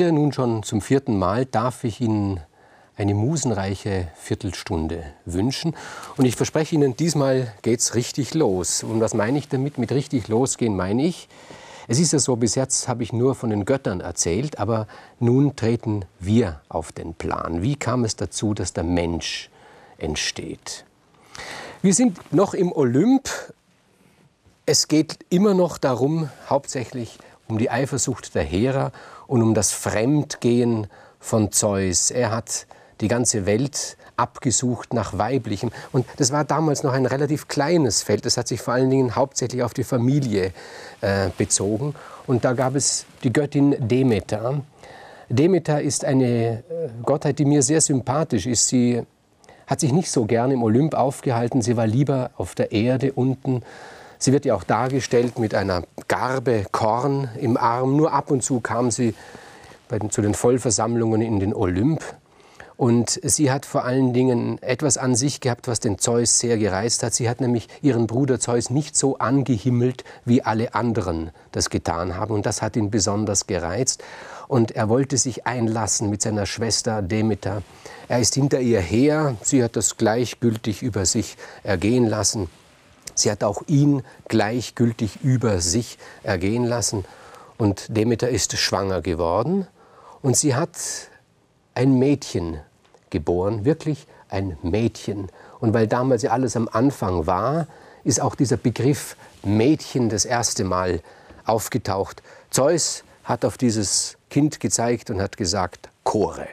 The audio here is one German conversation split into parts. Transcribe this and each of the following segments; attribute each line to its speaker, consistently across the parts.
Speaker 1: Wieder, nun schon zum vierten Mal, darf ich Ihnen eine musenreiche Viertelstunde wünschen. Und ich verspreche Ihnen, diesmal geht's richtig los. Und was meine ich damit? Mit richtig losgehen meine ich, es ist ja so, bis jetzt habe ich nur von den Göttern erzählt, aber nun treten wir auf den Plan. Wie kam es dazu, dass der Mensch entsteht? Wir sind noch im Olymp. Es geht immer noch darum, hauptsächlich um die Eifersucht der Hera und um das Fremdgehen von Zeus. Er hat die ganze Welt abgesucht nach weiblichem. Und das war damals noch ein relativ kleines Feld. Das hat sich vor allen Dingen hauptsächlich auf die Familie äh, bezogen. Und da gab es die Göttin Demeter. Demeter ist eine äh, Gottheit, die mir sehr sympathisch ist. Sie hat sich nicht so gern im Olymp aufgehalten. Sie war lieber auf der Erde unten Sie wird ja auch dargestellt mit einer Garbe Korn im Arm. Nur ab und zu kam sie den, zu den Vollversammlungen in den Olymp. Und sie hat vor allen Dingen etwas an sich gehabt, was den Zeus sehr gereizt hat. Sie hat nämlich ihren Bruder Zeus nicht so angehimmelt, wie alle anderen das getan haben. Und das hat ihn besonders gereizt. Und er wollte sich einlassen mit seiner Schwester Demeter. Er ist hinter ihr her. Sie hat das gleichgültig über sich ergehen lassen. Sie hat auch ihn gleichgültig über sich ergehen lassen. Und Demeter ist schwanger geworden und sie hat ein Mädchen geboren, wirklich ein Mädchen. Und weil damals ja alles am Anfang war, ist auch dieser Begriff Mädchen das erste Mal aufgetaucht. Zeus hat auf dieses Kind gezeigt und hat gesagt Chore.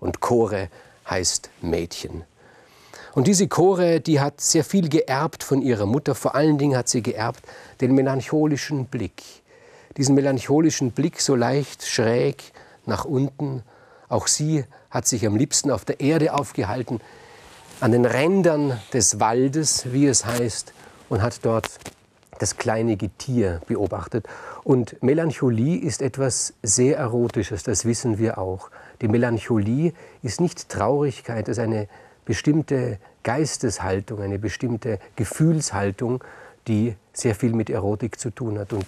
Speaker 1: Und Chore heißt Mädchen. Und diese Chore, die hat sehr viel geerbt von ihrer Mutter. Vor allen Dingen hat sie geerbt den melancholischen Blick. Diesen melancholischen Blick so leicht schräg nach unten. Auch sie hat sich am liebsten auf der Erde aufgehalten, an den Rändern des Waldes, wie es heißt, und hat dort das kleine Getier beobachtet. Und Melancholie ist etwas sehr Erotisches, das wissen wir auch. Die Melancholie ist nicht Traurigkeit, es ist eine bestimmte Geisteshaltung, eine bestimmte Gefühlshaltung, die sehr viel mit Erotik zu tun hat. Und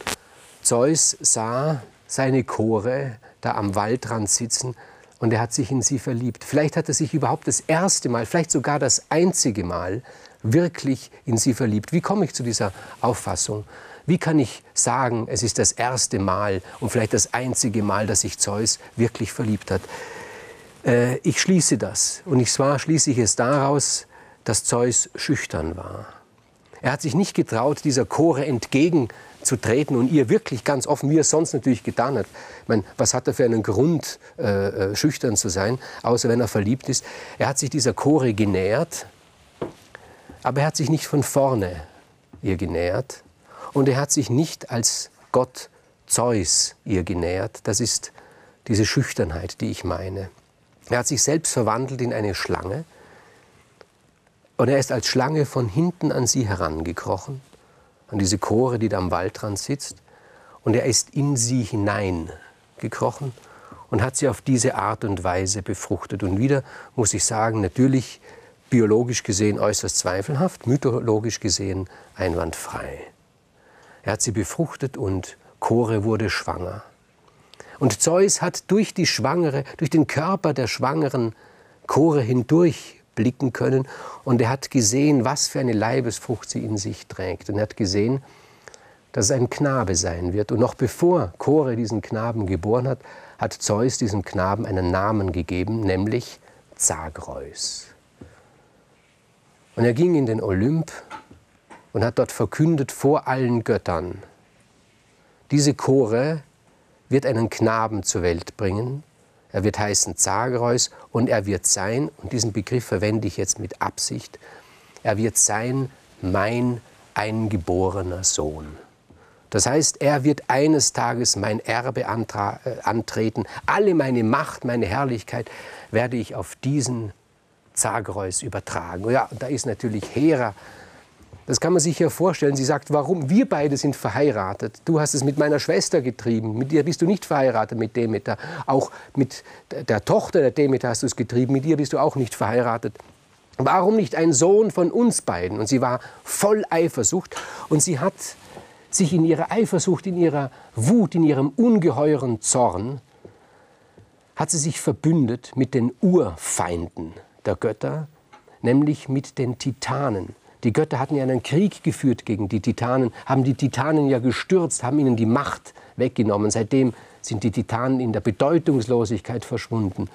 Speaker 1: Zeus sah seine Chore da am Waldrand sitzen und er hat sich in sie verliebt. Vielleicht hat er sich überhaupt das erste Mal, vielleicht sogar das einzige Mal wirklich in sie verliebt. Wie komme ich zu dieser Auffassung? Wie kann ich sagen, es ist das erste Mal und vielleicht das einzige Mal, dass sich Zeus wirklich verliebt hat? Äh, ich schließe das. Und zwar schließe ich es daraus, dass Zeus schüchtern war. Er hat sich nicht getraut, dieser Chore entgegenzutreten und ihr wirklich ganz offen, wie er sonst natürlich getan hat. Ich meine, was hat er für einen Grund, äh, äh, schüchtern zu sein, außer wenn er verliebt ist? Er hat sich dieser Chore genähert, aber er hat sich nicht von vorne ihr genähert und er hat sich nicht als Gott Zeus ihr genähert. Das ist diese Schüchternheit, die ich meine. Er hat sich selbst verwandelt in eine Schlange und er ist als Schlange von hinten an sie herangekrochen, an diese Chore, die da am Waldrand sitzt, und er ist in sie hineingekrochen und hat sie auf diese Art und Weise befruchtet. Und wieder muss ich sagen, natürlich biologisch gesehen äußerst zweifelhaft, mythologisch gesehen einwandfrei. Er hat sie befruchtet und Chore wurde schwanger. Und Zeus hat durch die Schwangere, durch den Körper der schwangeren Chore hindurch blicken können und er hat gesehen, was für eine Leibesfrucht sie in sich trägt. Und er hat gesehen, dass es ein Knabe sein wird. Und noch bevor Chore diesen Knaben geboren hat, hat Zeus diesem Knaben einen Namen gegeben, nämlich Zagreus. Und er ging in den Olymp und hat dort verkündet vor allen Göttern, diese Chore wird einen Knaben zur Welt bringen. Er wird heißen Zagreus und er wird sein, und diesen Begriff verwende ich jetzt mit Absicht, er wird sein mein eingeborener Sohn. Das heißt, er wird eines Tages mein Erbe äh, antreten. Alle meine Macht, meine Herrlichkeit werde ich auf diesen Zagreus übertragen. Ja, da ist natürlich Hera das kann man sich ja vorstellen. Sie sagt, warum? Wir beide sind verheiratet. Du hast es mit meiner Schwester getrieben. Mit dir bist du nicht verheiratet, mit Demeter. Auch mit der Tochter der Demeter hast du es getrieben. Mit ihr bist du auch nicht verheiratet. Warum nicht ein Sohn von uns beiden? Und sie war voll Eifersucht. Und sie hat sich in ihrer Eifersucht, in ihrer Wut, in ihrem ungeheuren Zorn hat sie sich verbündet mit den Urfeinden der Götter, nämlich mit den Titanen. Die Götter hatten ja einen Krieg geführt gegen die Titanen, haben die Titanen ja gestürzt, haben ihnen die Macht weggenommen. Seitdem sind die Titanen in der Bedeutungslosigkeit verschwunden.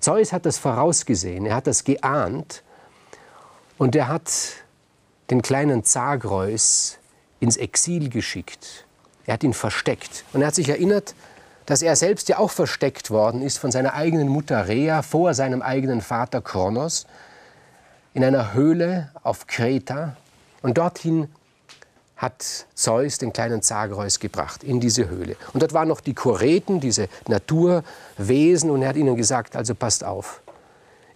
Speaker 1: Zeus hat das vorausgesehen, er hat das geahnt und er hat den kleinen Zagreus ins Exil geschickt. Er hat ihn versteckt. Und er hat sich erinnert, dass er selbst ja auch versteckt worden ist von seiner eigenen Mutter Rhea vor seinem eigenen Vater Kronos in einer Höhle auf Kreta. Und dorthin hat Zeus den kleinen Zagreus gebracht, in diese Höhle. Und dort waren noch die Choreten, diese Naturwesen, und er hat ihnen gesagt, also passt auf,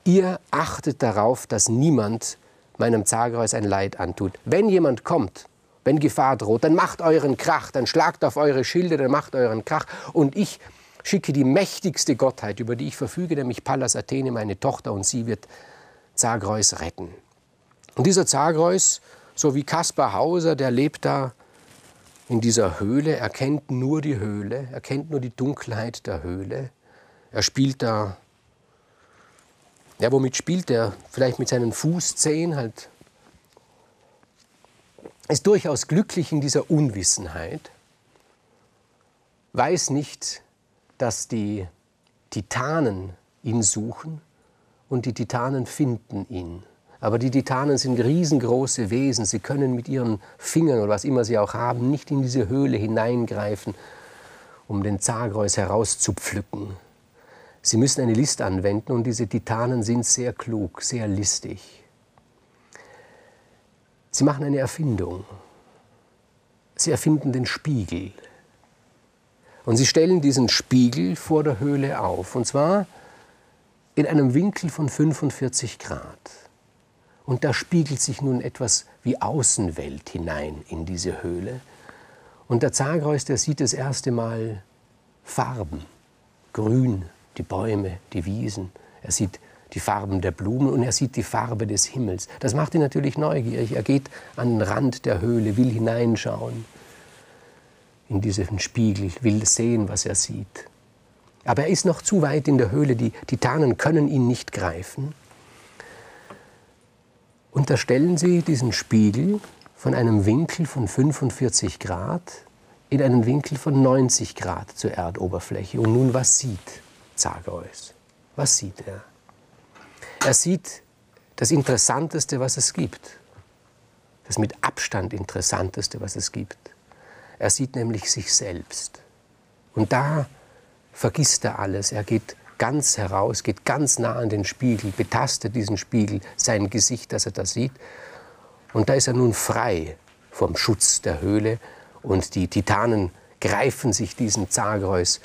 Speaker 1: ihr achtet darauf, dass niemand meinem Zagreus ein Leid antut. Wenn jemand kommt, wenn Gefahr droht, dann macht euren Krach, dann schlagt auf eure Schilde, dann macht euren Krach. Und ich schicke die mächtigste Gottheit, über die ich verfüge, nämlich Pallas Athene, meine Tochter, und sie wird Zagreus retten. Und dieser Zagreus, so wie Kaspar Hauser, der lebt da in dieser Höhle, er kennt nur die Höhle, er kennt nur die Dunkelheit der Höhle. Er spielt da, ja, womit spielt er? Vielleicht mit seinen Fußzehen, halt. Ist durchaus glücklich in dieser Unwissenheit, weiß nicht, dass die Titanen ihn suchen und die Titanen finden ihn. Aber die Titanen sind riesengroße Wesen. Sie können mit ihren Fingern oder was immer sie auch haben, nicht in diese Höhle hineingreifen, um den Zagreus herauszupflücken. Sie müssen eine List anwenden und diese Titanen sind sehr klug, sehr listig. Sie machen eine Erfindung. Sie erfinden den Spiegel. Und sie stellen diesen Spiegel vor der Höhle auf. Und zwar in einem Winkel von 45 Grad. Und da spiegelt sich nun etwas wie Außenwelt hinein in diese Höhle. Und der Zagreus, der sieht das erste Mal Farben. Grün, die Bäume, die Wiesen. Er sieht die Farben der Blumen und er sieht die Farbe des Himmels. Das macht ihn natürlich neugierig. Er geht an den Rand der Höhle, will hineinschauen in diesen Spiegel, will sehen, was er sieht. Aber er ist noch zu weit in der Höhle, die Titanen können ihn nicht greifen. Und da stellen sie diesen Spiegel von einem Winkel von 45 Grad in einen Winkel von 90 Grad zur Erdoberfläche. Und nun, was sieht Zagreus? Was sieht er? Er sieht das Interessanteste, was es gibt. Das mit Abstand Interessanteste, was es gibt. Er sieht nämlich sich selbst. Und da vergisst er alles. Er geht ganz heraus, geht ganz nah an den Spiegel, betastet diesen Spiegel, sein Gesicht, das er da sieht. Und da ist er nun frei vom Schutz der Höhle und die Titanen greifen sich diesen Zagreus.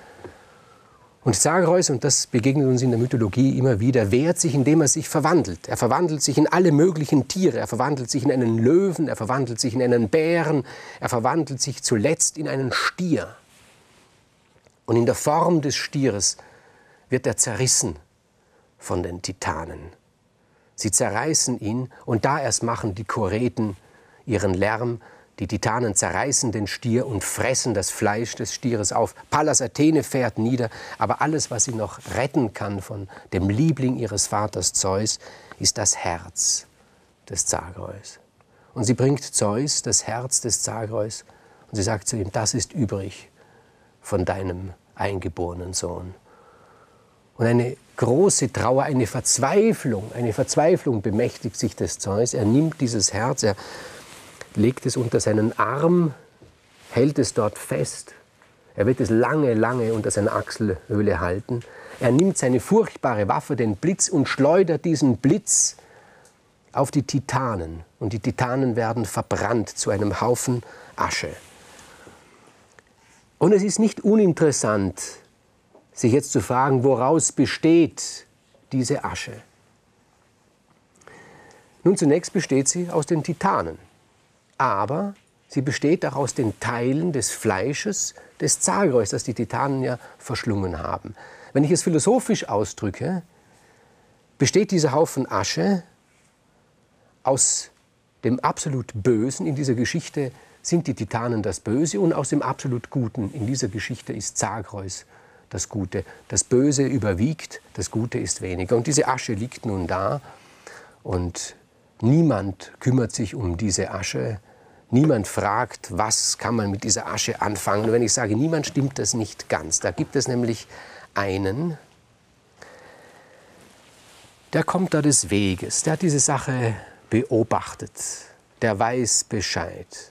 Speaker 1: Und Zagreus, und das begegnet uns in der Mythologie immer wieder, wehrt sich, indem er sich verwandelt. Er verwandelt sich in alle möglichen Tiere. Er verwandelt sich in einen Löwen, er verwandelt sich in einen Bären, er verwandelt sich zuletzt in einen Stier. Und in der Form des Stieres wird er zerrissen von den Titanen. Sie zerreißen ihn und da erst machen die Choreten ihren Lärm. Die Titanen zerreißen den Stier und fressen das Fleisch des Stieres auf. Pallas Athene fährt nieder, aber alles, was sie noch retten kann von dem Liebling ihres Vaters Zeus, ist das Herz des Zagreus. Und sie bringt Zeus das Herz des Zagreus und sie sagt zu ihm, das ist übrig von deinem eingeborenen Sohn. Und eine große Trauer, eine Verzweiflung, eine Verzweiflung bemächtigt sich des Zeus. Er nimmt dieses Herz, er legt es unter seinen Arm, hält es dort fest. Er wird es lange, lange unter seiner Achselhöhle halten. Er nimmt seine furchtbare Waffe, den Blitz, und schleudert diesen Blitz auf die Titanen. Und die Titanen werden verbrannt zu einem Haufen Asche. Und es ist nicht uninteressant, sich jetzt zu fragen, woraus besteht diese Asche. Nun, zunächst besteht sie aus den Titanen, aber sie besteht auch aus den Teilen des Fleisches des Zagreus, das die Titanen ja verschlungen haben. Wenn ich es philosophisch ausdrücke, besteht dieser Haufen Asche aus dem absolut Bösen in dieser Geschichte sind die Titanen das Böse und aus dem absolut Guten in dieser Geschichte ist Zagreus das Gute. Das Böse überwiegt, das Gute ist weniger. Und diese Asche liegt nun da und niemand kümmert sich um diese Asche. Niemand fragt, was kann man mit dieser Asche anfangen. Und wenn ich sage, niemand stimmt das nicht ganz. Da gibt es nämlich einen, der kommt da des Weges, der hat diese Sache beobachtet, der weiß Bescheid.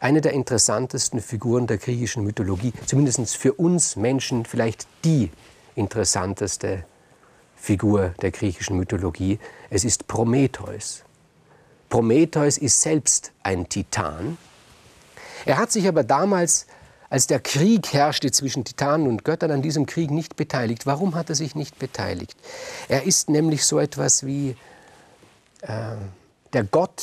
Speaker 1: Eine der interessantesten Figuren der griechischen Mythologie, zumindest für uns Menschen vielleicht die interessanteste Figur der griechischen Mythologie. Es ist Prometheus. Prometheus ist selbst ein Titan. Er hat sich aber damals, als der Krieg herrschte zwischen Titanen und Göttern, an diesem Krieg nicht beteiligt. Warum hat er sich nicht beteiligt? Er ist nämlich so etwas wie äh, der Gott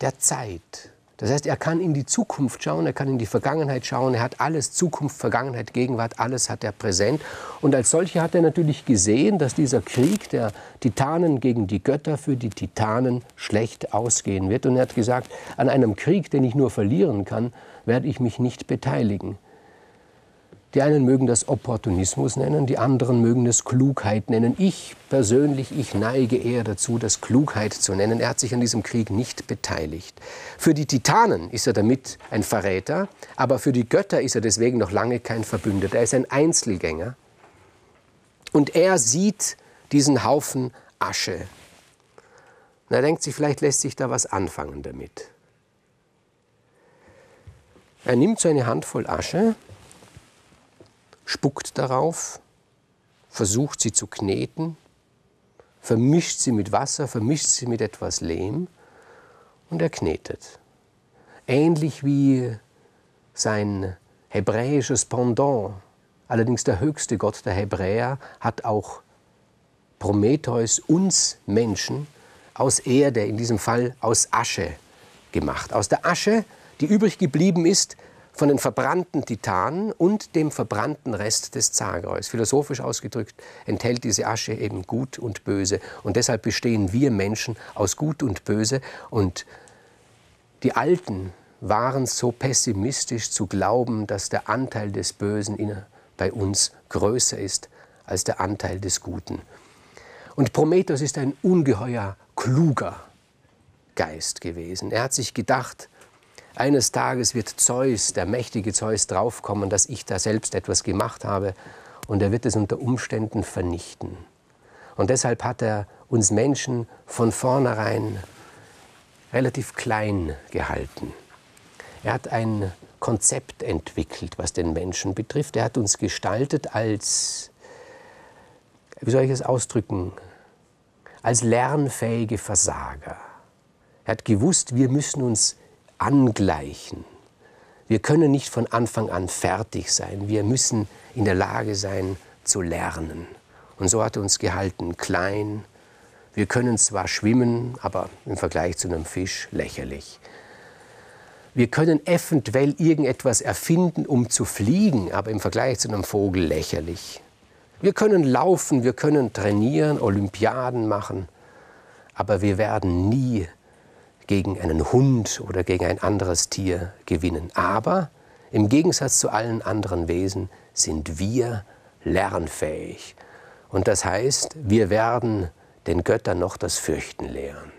Speaker 1: der Zeit. Das heißt, er kann in die Zukunft schauen, er kann in die Vergangenheit schauen, er hat alles, Zukunft, Vergangenheit, Gegenwart, alles hat er präsent. Und als solcher hat er natürlich gesehen, dass dieser Krieg der Titanen gegen die Götter für die Titanen schlecht ausgehen wird. Und er hat gesagt, an einem Krieg, den ich nur verlieren kann, werde ich mich nicht beteiligen. Die einen mögen das Opportunismus nennen, die anderen mögen es Klugheit nennen. Ich persönlich, ich neige eher dazu, das Klugheit zu nennen. Er hat sich an diesem Krieg nicht beteiligt. Für die Titanen ist er damit ein Verräter, aber für die Götter ist er deswegen noch lange kein Verbündeter. Er ist ein Einzelgänger. Und er sieht diesen Haufen Asche. Und er denkt sich, vielleicht lässt sich da was anfangen damit. Er nimmt so eine Handvoll Asche spuckt darauf, versucht sie zu kneten, vermischt sie mit Wasser, vermischt sie mit etwas Lehm und er knetet. Ähnlich wie sein hebräisches Pendant, allerdings der höchste Gott der Hebräer, hat auch Prometheus uns Menschen aus Erde, in diesem Fall aus Asche gemacht. Aus der Asche, die übrig geblieben ist, von den verbrannten Titanen und dem verbrannten Rest des Zagreus. Philosophisch ausgedrückt enthält diese Asche eben Gut und Böse. Und deshalb bestehen wir Menschen aus Gut und Böse. Und die Alten waren so pessimistisch zu glauben, dass der Anteil des Bösen bei uns größer ist als der Anteil des Guten. Und Prometheus ist ein ungeheuer kluger Geist gewesen. Er hat sich gedacht, eines Tages wird Zeus, der mächtige Zeus, draufkommen, dass ich da selbst etwas gemacht habe und er wird es unter Umständen vernichten. Und deshalb hat er uns Menschen von vornherein relativ klein gehalten. Er hat ein Konzept entwickelt, was den Menschen betrifft. Er hat uns gestaltet als, wie soll ich es ausdrücken, als lernfähige Versager. Er hat gewusst, wir müssen uns angleichen. Wir können nicht von Anfang an fertig sein. Wir müssen in der Lage sein zu lernen. Und so hat er uns gehalten, klein. Wir können zwar schwimmen, aber im Vergleich zu einem Fisch lächerlich. Wir können eventuell irgendetwas erfinden, um zu fliegen, aber im Vergleich zu einem Vogel lächerlich. Wir können laufen, wir können trainieren, Olympiaden machen, aber wir werden nie gegen einen Hund oder gegen ein anderes Tier gewinnen. Aber im Gegensatz zu allen anderen Wesen sind wir lernfähig. Und das heißt, wir werden den Göttern noch das Fürchten lehren.